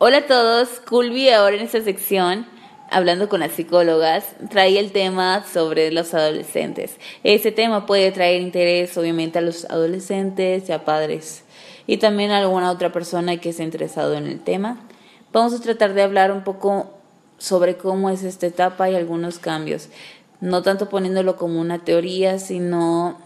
Hola a todos, Culvi ahora en esta sección, hablando con las psicólogas, trae el tema sobre los adolescentes. Ese tema puede traer interés obviamente a los adolescentes y a padres y también a alguna otra persona que esté interesado en el tema. Vamos a tratar de hablar un poco sobre cómo es esta etapa y algunos cambios, no tanto poniéndolo como una teoría, sino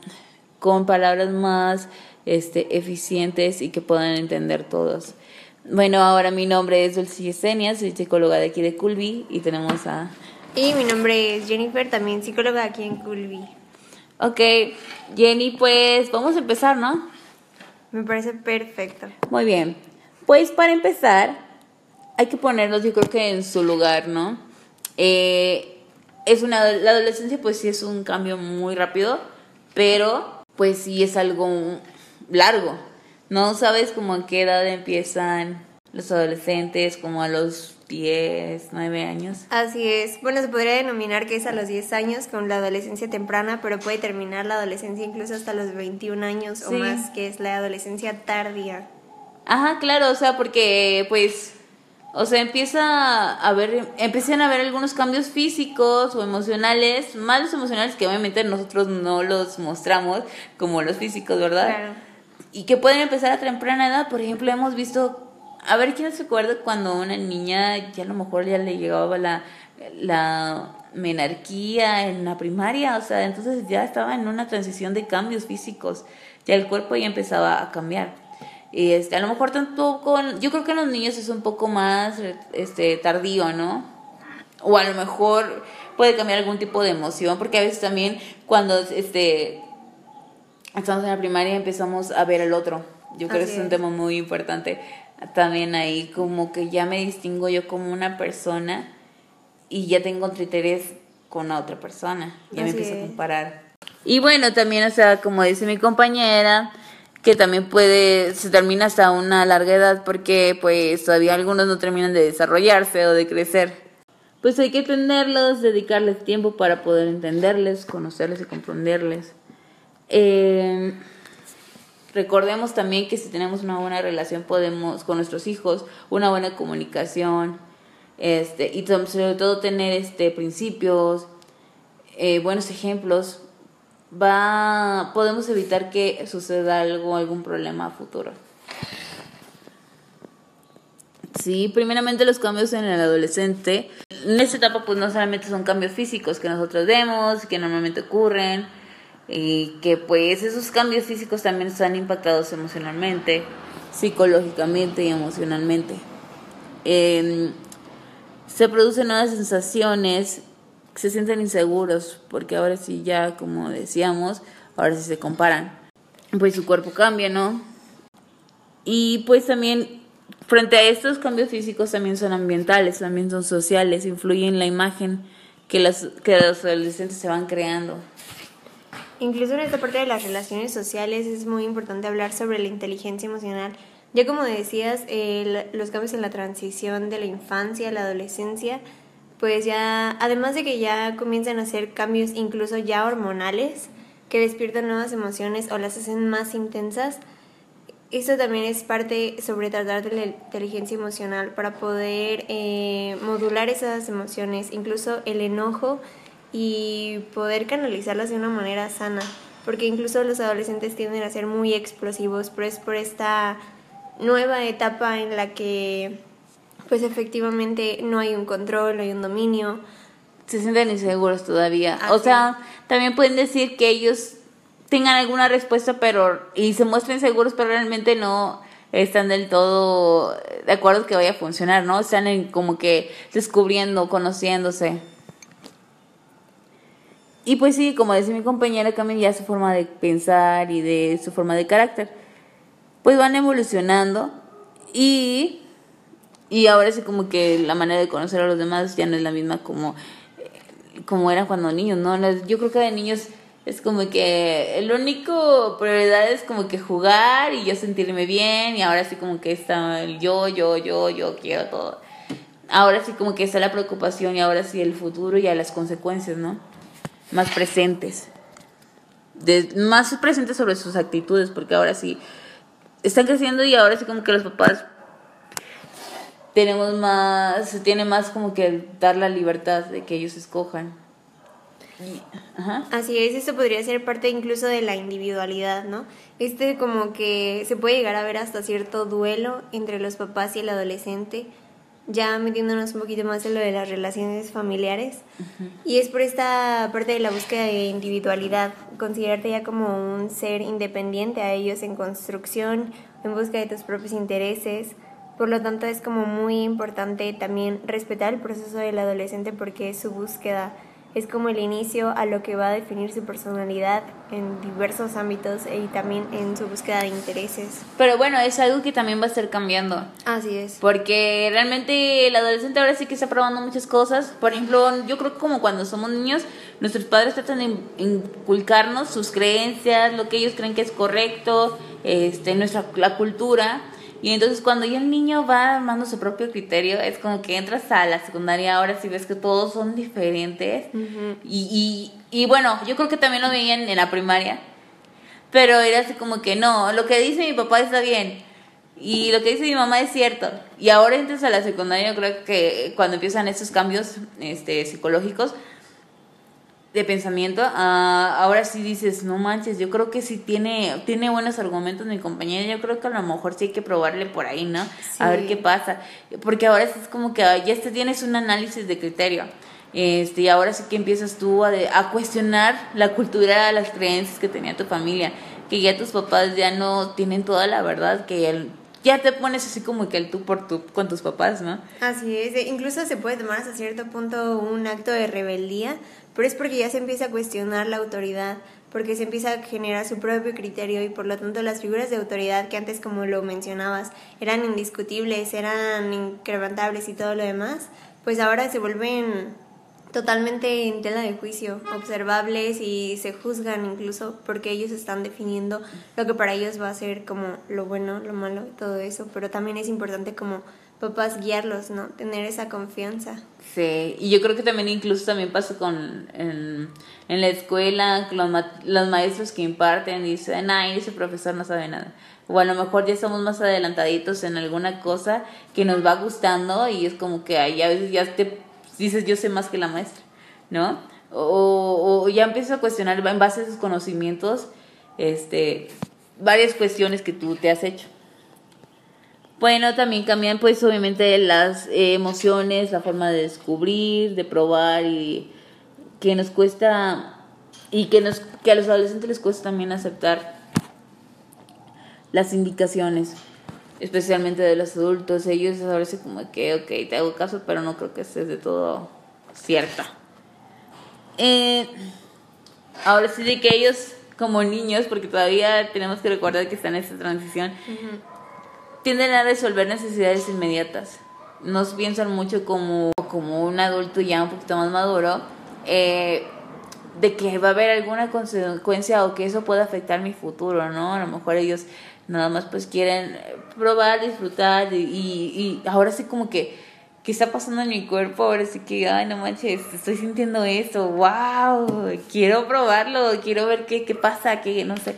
con palabras más este, eficientes y que puedan entender todos. Bueno, ahora mi nombre es Dulce Yesenia, soy psicóloga de aquí de Culvi y tenemos a... Y mi nombre es Jennifer, también psicóloga aquí en Culvi. Ok, Jenny, pues vamos a empezar, ¿no? Me parece perfecto. Muy bien, pues para empezar hay que ponernos yo creo que en su lugar, ¿no? Eh, es una, la adolescencia pues sí es un cambio muy rápido, pero pues sí es algo largo, no sabes como a qué edad empiezan los adolescentes, como a los 10, 9 años. Así es. Bueno, se podría denominar que es a los 10 años con la adolescencia temprana, pero puede terminar la adolescencia incluso hasta los 21 años o más, que es la adolescencia tardía. Ajá, claro, o sea, porque pues o sea, empieza a ver, empiezan a ver algunos cambios físicos o emocionales, más los emocionales que obviamente nosotros no los mostramos como los físicos, ¿verdad? Claro y que pueden empezar a temprana edad. Por ejemplo, hemos visto, a ver quién se acuerda cuando una niña ya a lo mejor ya le llegaba la, la menarquía en la primaria, o sea, entonces ya estaba en una transición de cambios físicos, ya el cuerpo ya empezaba a cambiar. Este, a lo mejor tanto con, yo creo que en los niños es un poco más este, tardío, ¿no? O a lo mejor puede cambiar algún tipo de emoción, porque a veces también cuando este, estamos en la primaria y empezamos a ver el otro. Yo creo que es un tema muy importante. También ahí como que ya me distingo yo como una persona y ya tengo otro interés con la otra persona. Ya me empiezo a comparar. Y bueno, también, o sea, como dice mi compañera, que también puede, se termina hasta una larga edad porque pues todavía algunos no terminan de desarrollarse o de crecer. Pues hay que entenderlos, dedicarles tiempo para poder entenderles, conocerles y comprenderles. Eh, recordemos también que si tenemos una buena relación podemos con nuestros hijos, una buena comunicación, este, y sobre todo tener este principios, eh, buenos ejemplos, va, podemos evitar que suceda algo, algún problema futuro. Sí, primeramente los cambios en el adolescente. En esta etapa pues no solamente son cambios físicos que nosotros vemos, que normalmente ocurren, y que pues esos cambios físicos también están impactados emocionalmente, psicológicamente y emocionalmente. Em, se producen nuevas sensaciones, se sienten inseguros, porque ahora sí ya, como decíamos, ahora sí se comparan. Pues su cuerpo cambia, ¿no? Y pues también, frente a estos cambios físicos, también son ambientales, también son sociales, influyen en la imagen que, las, que los adolescentes se van creando. Incluso en esta parte de las relaciones sociales es muy importante hablar sobre la inteligencia emocional. Ya como decías, los cambios en la transición de la infancia a la adolescencia, pues ya, además de que ya comienzan a hacer cambios incluso ya hormonales, que despiertan nuevas emociones o las hacen más intensas, eso también es parte sobre tratar de la inteligencia emocional para poder eh, modular esas emociones, incluso el enojo y poder canalizarlas de una manera sana, porque incluso los adolescentes tienden a ser muy explosivos, pero es por esta nueva etapa en la que pues efectivamente no hay un control, no hay un dominio. Se sienten inseguros todavía. O sea, también pueden decir que ellos tengan alguna respuesta, pero y se muestren seguros, pero realmente no están del todo de acuerdo que vaya a funcionar, ¿no? Están como que descubriendo, conociéndose. Y pues sí, como decía mi compañera, cambian ya su forma de pensar y de su forma de carácter. Pues van evolucionando y, y ahora sí como que la manera de conocer a los demás ya no es la misma como, como era cuando niños, ¿no? Yo creo que de niños es como que el único prioridad es como que jugar y yo sentirme bien y ahora sí como que está el yo, yo, yo, yo quiero todo. Ahora sí como que está la preocupación y ahora sí el futuro y a las consecuencias, ¿no? Más presentes, más presentes sobre sus actitudes, porque ahora sí están creciendo y ahora sí como que los papás tenemos más, se tiene más como que dar la libertad de que ellos escojan. Ajá. Así es, eso podría ser parte incluso de la individualidad, ¿no? Este como que se puede llegar a ver hasta cierto duelo entre los papás y el adolescente, ya metiéndonos un poquito más en lo de las relaciones familiares. Y es por esta parte de la búsqueda de individualidad, considerarte ya como un ser independiente a ellos en construcción, en busca de tus propios intereses. Por lo tanto, es como muy importante también respetar el proceso del adolescente porque es su búsqueda es como el inicio a lo que va a definir su personalidad en diversos ámbitos y también en su búsqueda de intereses. Pero bueno, es algo que también va a estar cambiando. Así es. Porque realmente el adolescente ahora sí que está probando muchas cosas. Por ejemplo, yo creo que como cuando somos niños, nuestros padres tratan de inculcarnos sus creencias, lo que ellos creen que es correcto, este, nuestra la cultura y entonces cuando ya el niño va armando su propio criterio, es como que entras a la secundaria ahora sí ves que todos son diferentes. y, y, y, bueno, yo creo que también lo veían en la primaria. Pero era así como que no, lo que dice mi papá está bien. Y lo que dice mi mamá es cierto. Y ahora entras a la secundaria, yo creo que cuando empiezan estos cambios este, psicológicos, de pensamiento, ah, ahora sí dices, no manches, yo creo que sí tiene, tiene buenos argumentos mi compañera, yo creo que a lo mejor sí hay que probarle por ahí, ¿no? A ver qué pasa. Porque ahora sí es como que ya este tienes un análisis de criterio. Este, y ahora sí que empiezas tú a, a cuestionar la cultura, las creencias que tenía tu familia, que ya tus papás ya no tienen toda la verdad, que el, ya te pones así como que el tú por tú con tus papás, ¿no? Así es, incluso se puede tomar hasta cierto punto un acto de rebeldía pero es porque ya se empieza a cuestionar la autoridad, porque se empieza a generar su propio criterio y por lo tanto las figuras de autoridad que antes, como lo mencionabas, eran indiscutibles, eran incrementables y todo lo demás, pues ahora se vuelven totalmente en tela de juicio, observables y se juzgan incluso porque ellos están definiendo lo que para ellos va a ser como lo bueno, lo malo todo eso, pero también es importante como papás guiarlos, ¿no? Tener esa confianza. Sí, y yo creo que también incluso también pasa con en, la escuela, los, los maestros que imparten dicen, ay, ese profesor no sabe nada. O a lo mejor ya estamos más adelantaditos en alguna cosa que nos va gustando y es como que ahí a veces ya te dices yo sé más que la maestra, ¿no? O, ya empiezas a cuestionar en base a esos conocimientos este, varias cuestiones que tú te has hecho. Bueno, también cambian pues obviamente las eh, emociones, la forma de descubrir, de probar y que nos cuesta y que nos que a los adolescentes les cuesta también aceptar las indicaciones, especialmente de los adultos. Ellos ahora sí como que, ok, te hago caso, pero no creo que estés de todo cierta. Eh, ahora sí de que ellos como niños, porque todavía tenemos que recordar que están en esta transición, tienden a resolver necesidades inmediatas. Nos piensan mucho como, como un adulto ya un poquito más maduro, eh, de que va a haber alguna consecuencia o que eso pueda afectar mi futuro, ¿no? A lo mejor ellos nada más pues quieren probar, disfrutar y, y, ahora sí como que, ¿qué está pasando en mi cuerpo? Ahora sí que, ay, no manches, estoy sintiendo esto, wow, quiero probarlo, quiero ver qué, qué pasa, qué, no sé.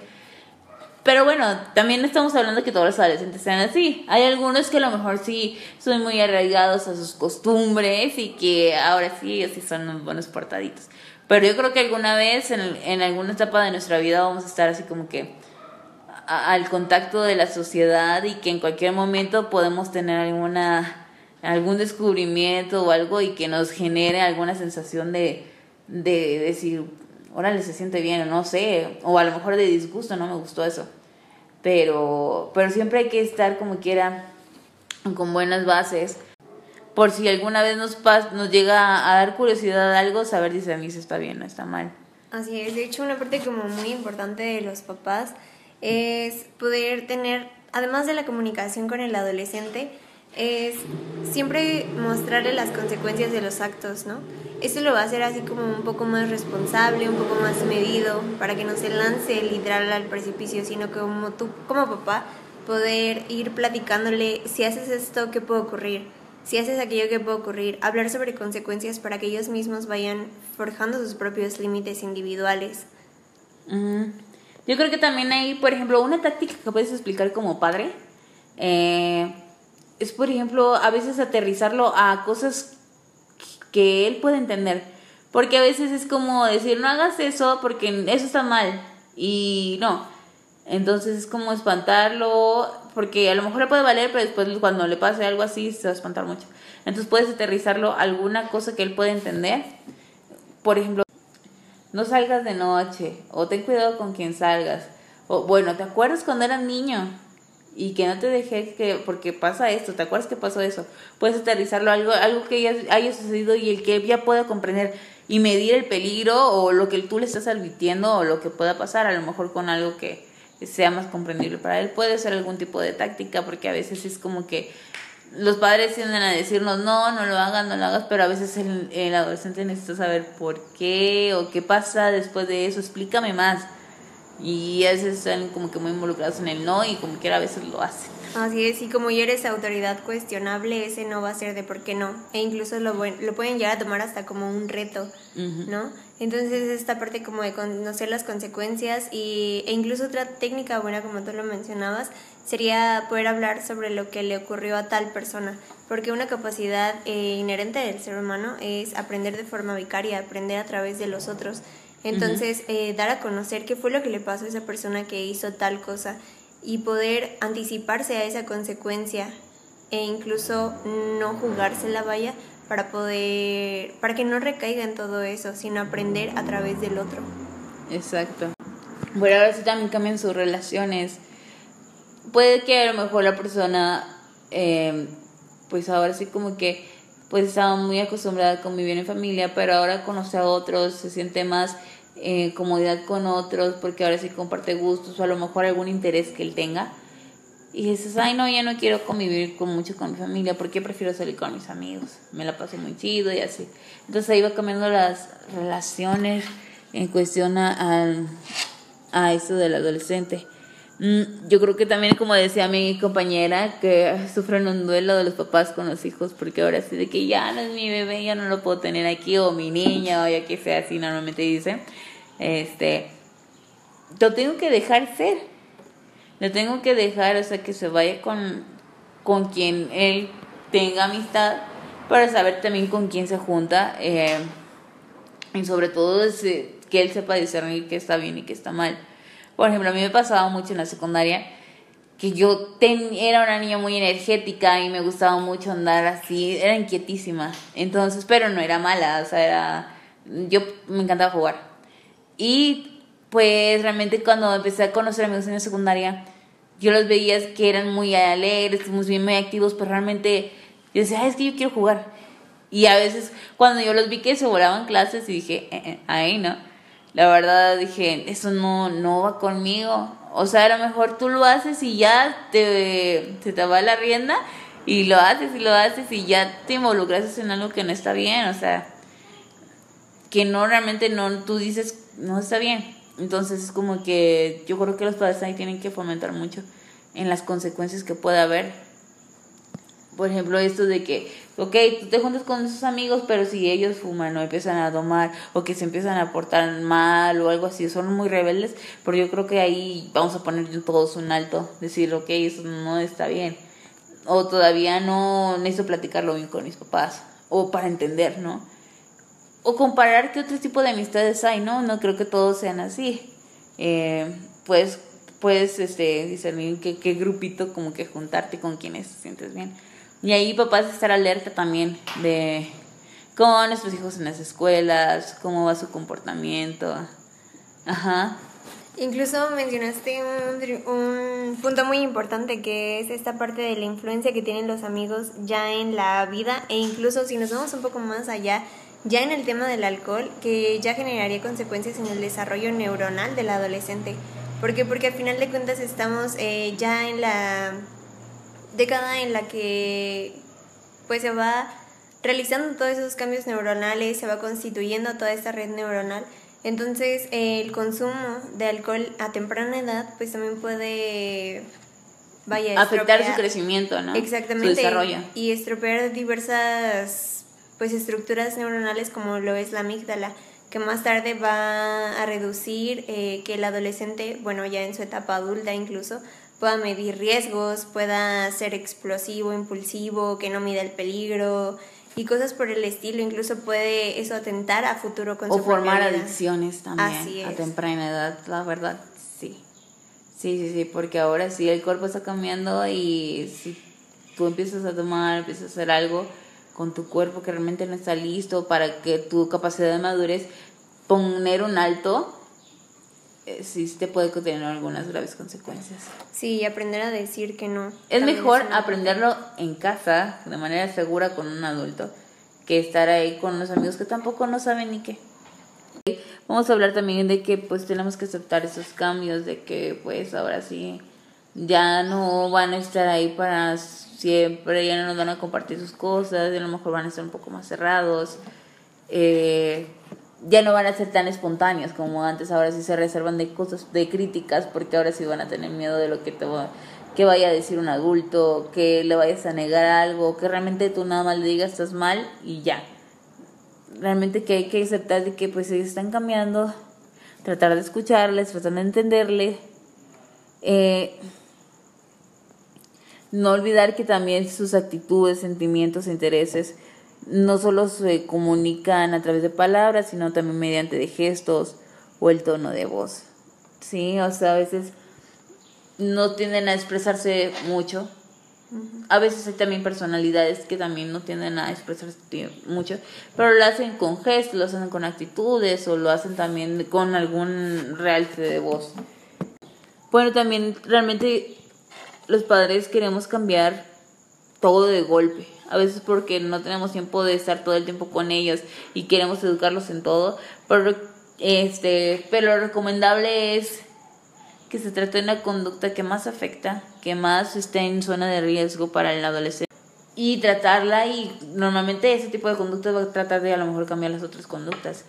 Pero bueno, también estamos hablando de que todos los adolescentes sean así. Hay algunos que a lo mejor sí son muy arraigados a sus costumbres y que ahora sí, sí son buenos portaditos. Pero yo creo que alguna vez, en, en alguna etapa de nuestra vida, vamos a estar así como que al contacto de la sociedad y que en cualquier momento podemos tener alguna algún descubrimiento o algo y que nos genere alguna sensación de, de decir, órale, se siente bien, o no sé, o a lo mejor de disgusto, no me gustó eso. Pero, pero siempre hay que estar como quiera con buenas bases. Por si alguna vez nos, nos llega a dar curiosidad algo, saber si a mí si está bien o está mal. Así es, de hecho una parte como muy importante de los papás es poder tener, además de la comunicación con el adolescente, es siempre mostrarle las consecuencias de los actos, ¿no? Esto lo va a hacer así como un poco más responsable, un poco más medido, para que no se lance literal al precipicio, sino como tú, como papá, poder ir platicándole, si haces esto, ¿qué puede ocurrir? Si haces aquello, ¿qué puede ocurrir? Hablar sobre consecuencias para que ellos mismos vayan forjando sus propios límites individuales. Yo creo que también hay, por ejemplo, una táctica que puedes explicar como padre. Eh, es, por ejemplo, a veces aterrizarlo a cosas que él puede entender. Porque a veces es como decir, no hagas eso porque eso está mal. Y no. Entonces es como espantarlo, porque a lo mejor le puede valer, pero después cuando le pase algo así se va a espantar mucho. Entonces puedes aterrizarlo a alguna cosa que él puede entender. Por ejemplo, no salgas de noche, o ten cuidado con quien salgas. O bueno, ¿te acuerdas cuando eras niño? Y que no te dejé que porque pasa esto, ¿te acuerdas que pasó eso? Puedes aterrizarlo algo algo que ya haya sucedido y el que ya pueda comprender y medir el peligro o lo que tú le estás advirtiendo o lo que pueda pasar, a lo mejor con algo que sea más comprendible para él. Puede ser algún tipo de táctica porque a veces es como que los padres tienden a decirnos no, no lo hagas, no lo hagas, pero a veces el, el adolescente necesita saber por qué o qué pasa después de eso, explícame más y a veces están como que muy involucrados en el no y como quiera a veces lo hacen. Así es, y como ya eres autoridad cuestionable, ese no va a ser de por qué no. E incluso lo, lo pueden llegar a tomar hasta como un reto, ¿no? Entonces esta parte como de conocer las consecuencias y, e incluso otra técnica buena, como tú lo mencionabas, sería poder hablar sobre lo que le ocurrió a tal persona. Porque una capacidad eh, inherente del ser humano es aprender de forma vicaria, aprender a través de los otros. Entonces, eh, dar a conocer qué fue lo que le pasó a esa persona que hizo tal cosa y poder anticiparse a esa consecuencia e incluso no jugarse la valla para poder, para que no recaiga en todo eso, sino aprender a través del otro. Exacto. Bueno, ahora sí también cambian sus relaciones. Puede que a lo mejor la persona, eh, pues ahora sí como que, pues estaba muy acostumbrada a convivir en familia, pero ahora conoce a otros, se siente más eh, comodidad con otros, porque ahora sí comparte gustos o a lo mejor algún interés que él tenga. Y dices, ay, no, ya no quiero convivir con mucho con mi familia, porque prefiero salir con mis amigos. Me la paso muy chido y así. Entonces ahí va cambiando las relaciones en cuestión a, a eso del adolescente. Mm, yo creo que también, como decía mi compañera, que sufren un duelo de los papás con los hijos, porque ahora sí de que ya no es mi bebé, ya no lo puedo tener aquí, o mi niña, o ya que sea así, normalmente dice, este, lo tengo que dejar ser, lo tengo que dejar, o sea, que se vaya con, con quien él tenga amistad, para saber también con quién se junta, eh, y sobre todo que él sepa discernir qué está bien y qué está mal por ejemplo, a mí me pasaba mucho en la secundaria que yo era una niña muy energética y me gustaba mucho andar así, era inquietísima. Entonces, pero no era mala, o sea, era yo me encantaba jugar. Y pues realmente cuando empecé a conocer amigos en la secundaria, yo los veía que eran muy alegres, muy bien, muy activos, pero realmente yo decía, es que yo quiero jugar. Y a veces cuando yo los vi que se volaban clases y dije, eh, eh, ahí no la verdad dije, eso no, no va conmigo. O sea, a lo mejor tú lo haces y ya te, se te va la rienda y lo haces y lo haces y ya te involucras en algo que no está bien. O sea, que no realmente no, tú dices, no está bien. Entonces es como que yo creo que los padres ahí tienen que fomentar mucho en las consecuencias que pueda haber. Por ejemplo, esto de que ok, tú te juntas con esos amigos, pero si ellos fuman o empiezan a tomar o que se empiezan a portar mal o algo así, son muy rebeldes, pero yo creo que ahí vamos a poner todos un alto, decir, ok, eso no está bien. O todavía no necesito platicarlo bien con mis papás, o para entender, ¿no? O comparar qué otro tipo de amistades hay, ¿no? No creo que todos sean así. Eh, pues puedes este, discernir qué, qué grupito como que juntarte con quienes te sientes bien. Y ahí papás estar alerta también de van nuestros hijos en las escuelas, cómo va su comportamiento. Ajá. Incluso mencionaste un, un, punto muy importante que es esta parte de la influencia que tienen los amigos ya en la vida e incluso si nos vamos un poco más allá, ya en el tema del alcohol, que ya generaría consecuencias en el desarrollo neuronal del adolescente. ¿Por qué? Porque al final de cuentas estamos eh, ya en la década en la que pues se va realizando todos esos cambios neuronales, se va constituyendo toda esta red neuronal. Entonces, el consumo de alcohol a temprana edad, pues también puede vaya afectar su crecimiento, ¿no? Exactamente. Su desarrollo. Y estropear diversas pues estructuras neuronales como lo es la amígdala, que más tarde va a reducir eh, que el adolescente, bueno, ya en su etapa adulta incluso, pueda medir riesgos, pueda ser explosivo, impulsivo, que no mida el peligro y cosas por el estilo. Incluso puede eso atentar a futuro con o su formar adicciones también Así a temprana edad, la verdad, sí. Sí, sí, sí, porque ahora sí el cuerpo está cambiando y si tú empiezas a tomar, empiezas a hacer algo con tu cuerpo que realmente no está listo para que tu capacidad de madurez poner un alto, sí te puede tener algunas graves consecuencias. Sí, y aprender a decir que no. Es También mejor una- aprenderlo en casa, de manera segura con un adulto, que estar ahí con unos amigos que tampoco no saben ni qué. Vamos a hablar también de que pues tenemos que aceptar esos cambios, de que pues ahora sí ya no van a estar ahí para siempre, ya no nos van a compartir sus cosas, y a lo mejor van a estar un poco más cerrados, eh, ya no van a ser tan espontáneos como antes, ahora sí se reservan de cosas, de críticas, porque ahora sí van a tener miedo de lo que te va, que vaya a decir un adulto, que le vayas a negar algo, que realmente tú nada más le digas estás mal y ya. Realmente que hay que aceptar de que pues ellos están cambiando, tratar de escucharles, tratar de entenderle, eh, no olvidar que también sus actitudes, sentimientos, intereses no solo se comunican a través de palabras, sino también mediante de gestos o el tono de voz. Sí, o sea, a veces no tienden a expresarse mucho, a veces hay también personalidades que también no tienden a expresarse mucho, pero lo hacen con gestos, lo hacen con actitudes o lo hacen también con algún realce de voz. Bueno, también realmente los padres queremos cambiar todo de golpe. A veces porque no tenemos tiempo de estar todo el tiempo con ellos y queremos educarlos en todo, pero este, pero lo recomendable es que se trate de una conducta que más afecta, que más esté en zona de riesgo para el adolescente. Y tratarla y normalmente ese tipo de conductas va a tratar de a lo mejor cambiar las otras conductas,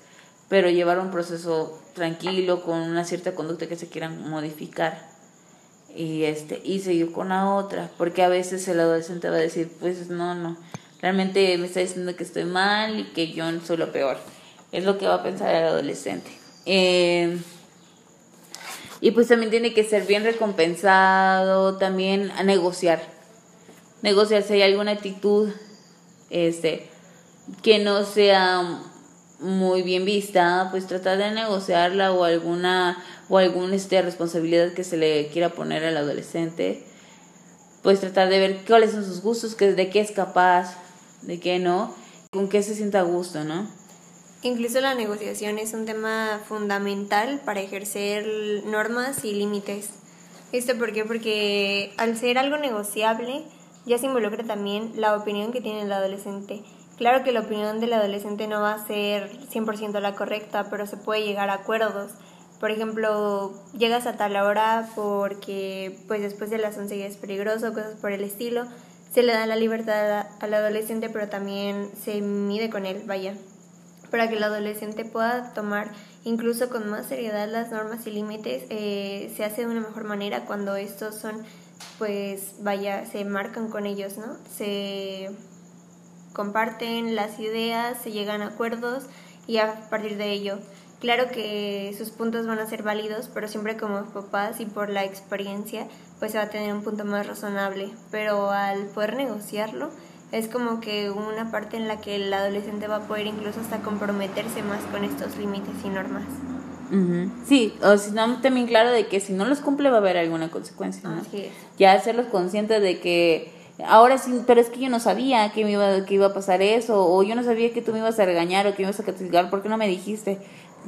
pero llevar un proceso tranquilo con una cierta conducta que se quieran modificar y este y seguir con la otra, porque a veces el adolescente va a decir, pues no, no, realmente me está diciendo que estoy mal y que yo soy lo peor. Es lo que va a pensar el adolescente. Eh, y pues también tiene que ser bien recompensado, también a negociar. Negociar si hay alguna actitud este que no sea muy bien vista, pues tratar de negociarla o alguna o alguna este, responsabilidad que se le quiera poner al adolescente. Pues tratar de ver cuáles son sus gustos, que, de qué es capaz, de qué no, con qué se sienta a gusto, ¿no? Incluso la negociación es un tema fundamental para ejercer normas y límites. ¿Esto por qué? Porque al ser algo negociable ya se involucra también la opinión que tiene el adolescente. Claro que la opinión del adolescente no va a ser 100% la correcta, pero se puede llegar a acuerdos. Por ejemplo, llegas a tal hora porque pues después de las 11 ya es peligroso, cosas por el estilo. Se le da la libertad al adolescente, pero también se mide con él, vaya para que el adolescente pueda tomar incluso con más seriedad las normas y límites, eh, se hace de una mejor manera cuando estos son, pues, vaya, se marcan con ellos, ¿no? Se comparten las ideas, se llegan a acuerdos y a partir de ello. Claro que sus puntos van a ser válidos, pero siempre como papás y por la experiencia, pues se va a tener un punto más razonable. Pero al poder negociarlo, es como que una parte en la que el adolescente va a poder incluso hasta comprometerse más con estos límites y normas. Ujú. Sí, o si no, también claro de que si no los cumple va a haber alguna consecuencia, ¿no? Así es. Ya hacerlos conscientes de que ahora sí, pero es que yo no sabía que me iba, que iba a pasar eso, o yo no sabía que tú me ibas a regañar o que me ibas a castigar, ¿por qué no me dijiste?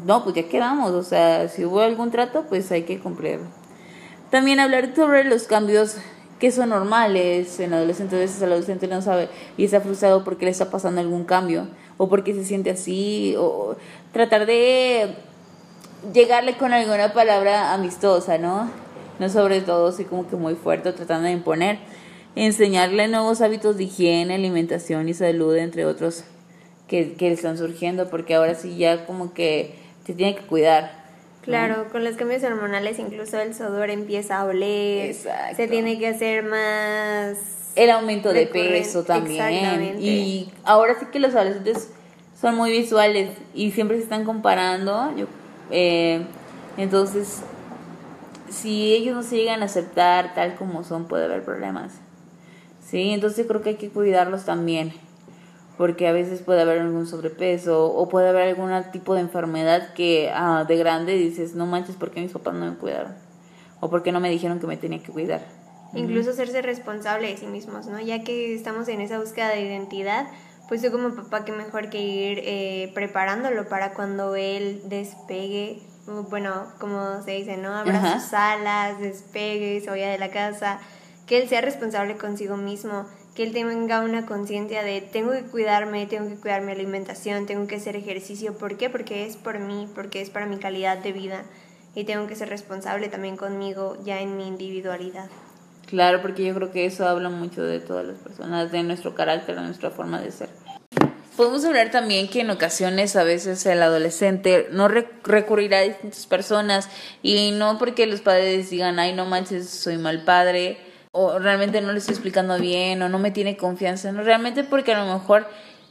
No, pues ya quedamos, o sea, si hubo algún trato, pues hay que cumplir. También hablar sobre los cambios que son normales en adolescentes. A veces el adolescente no sabe y está frustrado porque le está pasando algún cambio o porque se siente así o tratar de llegarle con alguna palabra amistosa, ¿no? No sobre todo así como que muy fuerte, tratando de imponer. Enseñarle nuevos hábitos de higiene, alimentación y salud, entre otros, que, que están surgiendo, porque ahora sí ya como que se tiene que cuidar. Claro, con los cambios hormonales incluso el sudor empieza a oler, Exacto. se tiene que hacer más... el aumento de peso también. Y ahora sí que los adolescentes son muy visuales y siempre se están comparando. Yo, eh, entonces, si ellos no se llegan a aceptar tal como son, puede haber problemas. Sí, entonces creo que hay que cuidarlos también, porque a veces puede haber algún sobrepeso o puede haber algún tipo de enfermedad que ah, de grande dices, no manches, ¿por qué mis papás no me cuidaron? O ¿por qué no me dijeron que me tenía que cuidar? Incluso hacerse responsable de sí mismos, ¿no? Ya que estamos en esa búsqueda de identidad, pues yo como papá que mejor que ir eh, preparándolo para cuando él despegue, bueno, como se dice, ¿no? Abra sus alas, despegue, se vaya de la casa, que él sea responsable consigo mismo, que él tenga una conciencia de tengo que cuidarme, tengo que cuidar mi alimentación, tengo que hacer ejercicio. ¿Por qué? Porque es por mí, porque es para mi calidad de vida y tengo que ser responsable también conmigo ya en mi individualidad. Claro, porque yo creo que eso habla mucho de todas las personas, de nuestro carácter, de nuestra forma de ser. Podemos hablar también que en ocasiones a veces el adolescente no recurrirá a distintas personas y no porque los padres digan, ay, no manches, soy mal padre, o realmente no le estoy explicando bien, o no me tiene confianza, no, realmente porque a lo mejor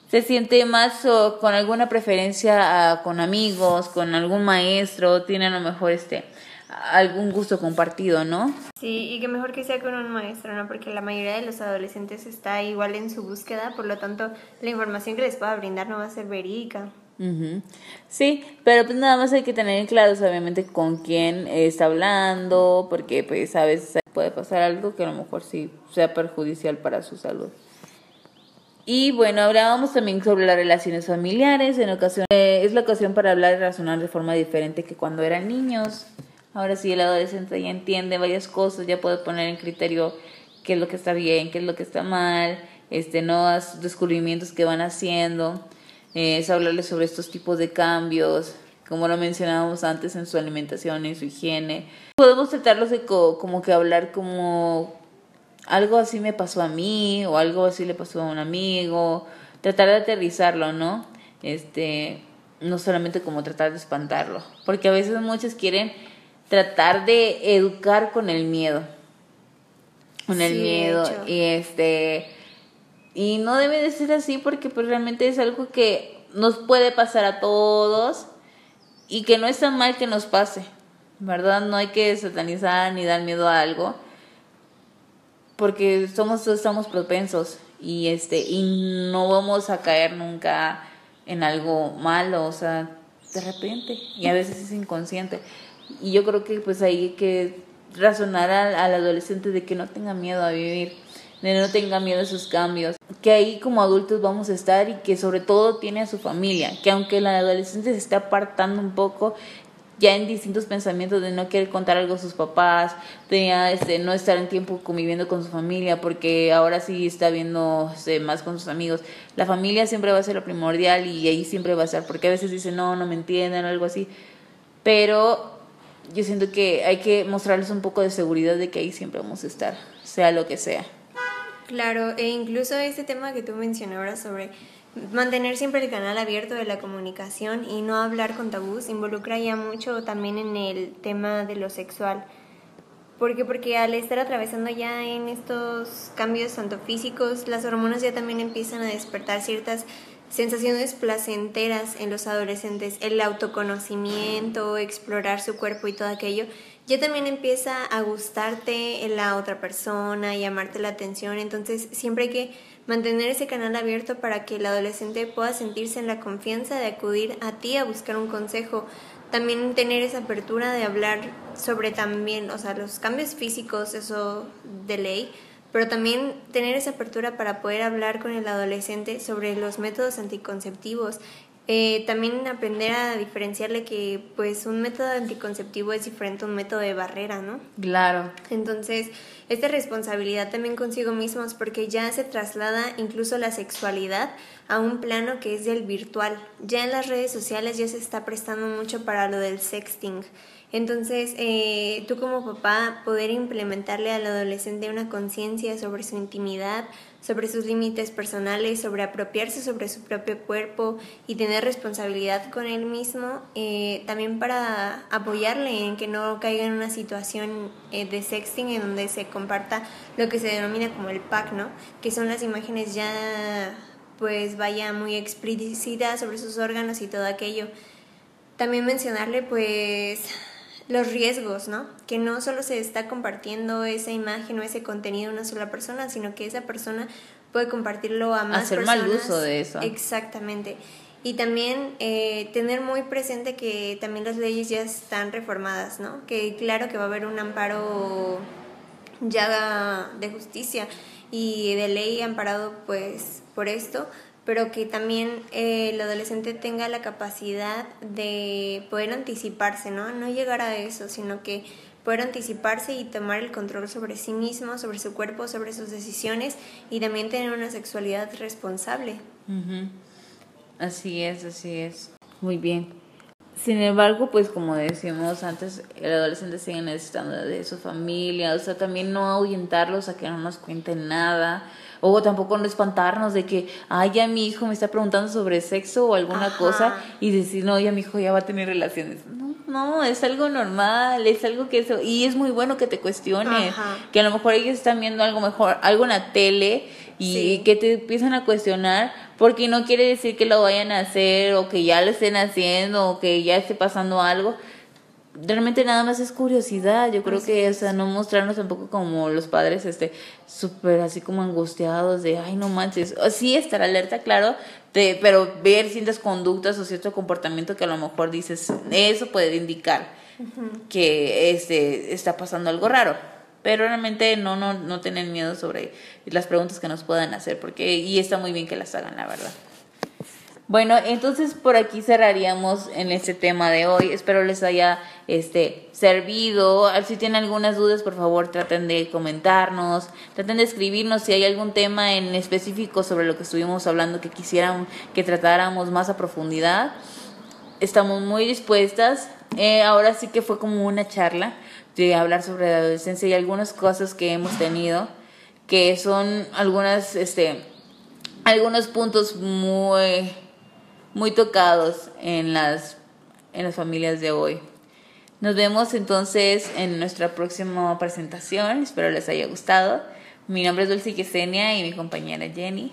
se siente más o con alguna preferencia con amigos, con algún maestro, tiene a lo mejor este algún gusto compartido, ¿no? Sí, y que mejor que sea con un maestro, ¿no? Porque la mayoría de los adolescentes está igual en su búsqueda, por lo tanto, la información que les pueda brindar no va a ser verídica. Sí, pero pues nada más hay que tener claro, obviamente, con quién está hablando, porque pues a veces puede pasar algo que a lo mejor sí sea perjudicial para su salud. Y bueno, hablábamos también sobre las relaciones familiares. En ocasión, eh, es la ocasión para hablar y razonar de forma diferente que cuando eran niños. Ahora sí, el adolescente ya entiende varias cosas, ya puede poner en criterio qué es lo que está bien, qué es lo que está mal, este, nuevos descubrimientos que van haciendo. Eh, es hablarles sobre estos tipos de cambios, como lo mencionábamos antes en su alimentación, en su higiene. Podemos tratarlos de como que hablar como algo así me pasó a mí o algo así le pasó a un amigo, tratar de aterrizarlo, ¿no? Este, no solamente como tratar de espantarlo, porque a veces muchos quieren tratar de educar con el miedo. Con el miedo y este y no debe de ser así porque pues realmente es algo que nos puede pasar a todos y que no es tan mal que nos pase, ¿verdad? No hay que satanizar ni dar miedo a algo porque somos estamos propensos y este y no vamos a caer nunca en algo malo, o sea, de repente y a veces es inconsciente. Y yo creo que pues hay que razonar al, al adolescente de que no tenga miedo a vivir, de no tenga miedo a esos cambios, que ahí como adultos vamos a estar y que sobre todo tiene a su familia, que aunque el adolescente se esté apartando un poco, ya en distintos pensamientos de no querer contar algo a sus papás, de este, no estar en tiempo conviviendo con su familia, porque ahora sí está viendo este, más con sus amigos. La familia siempre va a ser lo primordial y ahí siempre va a estar, porque a veces dicen, no, no me entienden o algo así, pero yo siento que hay que mostrarles un poco de seguridad de que ahí siempre vamos a estar, sea lo que sea. Claro, e incluso este tema que tú mencionabas sobre mantener siempre el canal abierto de la comunicación y no hablar con tabús involucra ya mucho también en el tema de lo sexual. ¿Por qué? Porque al estar atravesando ya en estos cambios tanto físicos, las hormonas ya también empiezan a despertar ciertas sensaciones placenteras en los adolescentes, el autoconocimiento, explorar su cuerpo y todo aquello, ya también empieza a gustarte la otra persona, llamarte la atención, entonces siempre hay que mantener ese canal abierto para que el adolescente pueda sentirse en la confianza de acudir a ti a buscar un consejo, también tener esa apertura de hablar sobre también, o sea, los cambios físicos, eso de ley, pero también tener esa apertura para poder hablar con el adolescente sobre los métodos anticonceptivos. Eh, también aprender a diferenciarle que pues un método anticonceptivo es diferente a un método de barrera, ¿no? Claro. Entonces, esta responsabilidad también consigo mismos porque ya se traslada incluso la sexualidad a un plano que es del virtual. Ya en las redes sociales ya se está prestando mucho para lo del sexting. Entonces, eh, tú como papá, poder implementarle al adolescente una conciencia sobre su intimidad, sobre sus límites personales, sobre apropiarse sobre su propio cuerpo y tener responsabilidad con él mismo, eh, también para apoyarle en que no caiga en una situación eh, de sexting en donde se comparta lo que se denomina como el pack, ¿no? Que son las imágenes ya, pues vaya muy explícitas sobre sus órganos y todo aquello. También mencionarle, pues los riesgos, ¿no? Que no solo se está compartiendo esa imagen o ese contenido a una sola persona, sino que esa persona puede compartirlo a más Hacer personas. mal uso de eso. Exactamente. Y también eh, tener muy presente que también las leyes ya están reformadas, ¿no? Que claro que va a haber un amparo ya de justicia y de ley amparado pues por esto, pero que también eh, el adolescente tenga la capacidad de poder anticiparse, ¿no? No llegar a eso, sino que poder anticiparse y tomar el control sobre sí mismo, sobre su cuerpo, sobre sus decisiones y también tener una sexualidad responsable. Ujú. Así es, así es. Muy bien. Sin embargo, pues como decíamos antes, el adolescente sigue necesitando de su familia, o sea, también no ahuyentarlos a que no nos cuenten nada, o tampoco no espantarnos de que, ay, ya mi hijo me está preguntando sobre sexo o alguna Ajá. cosa, y decir, no, ya mi hijo ya va a tener relaciones. No, no, es algo normal, es algo que eso, y es muy bueno que te cuestiones, Ajá. que a lo mejor ellos están viendo algo mejor, algo en la tele, y Sí. que te empiezan a cuestionar porque no quiere decir que lo vayan a hacer o que ya lo estén haciendo o que ya esté pasando algo. Realmente nada más es curiosidad, yo creo Así que, o sea, no mostrarnos tampoco como los padres, este, súper así como angustiados de, ay, no manches, o sí estar alerta, claro, de, pero ver ciertas conductas o cierto comportamiento que a lo mejor dices, eso puede indicar que este, está pasando algo raro. Pero realmente no, no, no tener miedo sobre las preguntas que nos puedan hacer, porque y está muy bien que las hagan, la verdad. Bueno, entonces por aquí cerraríamos en este tema de hoy. Espero les haya este servido. Si tienen algunas dudas, por favor, traten de comentarnos, traten de escribirnos si hay algún tema en específico sobre lo que estuvimos hablando que quisieran que tratáramos más a profundidad. Estamos muy dispuestas. Eh, ahora sí que fue como una charla de hablar sobre la adolescencia y algunas cosas que hemos tenido, que son algunas, este, algunos puntos muy, muy tocados en las, en las familias de hoy. Nos vemos entonces en nuestra próxima presentación. Espero les haya gustado. Mi nombre es Dulce Yesenia y mi compañera Jenny.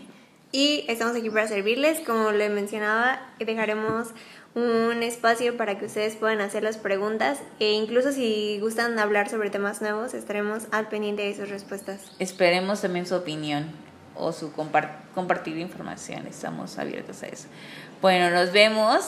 Y estamos aquí para servirles, como le mencionaba, dejaremos un espacio para que ustedes puedan hacer las preguntas e incluso si gustan hablar sobre temas nuevos, estaremos al pendiente de sus respuestas. Esperemos también su opinión o su compar- compartir información. Estamos abiertos a eso. Bueno, nos vemos.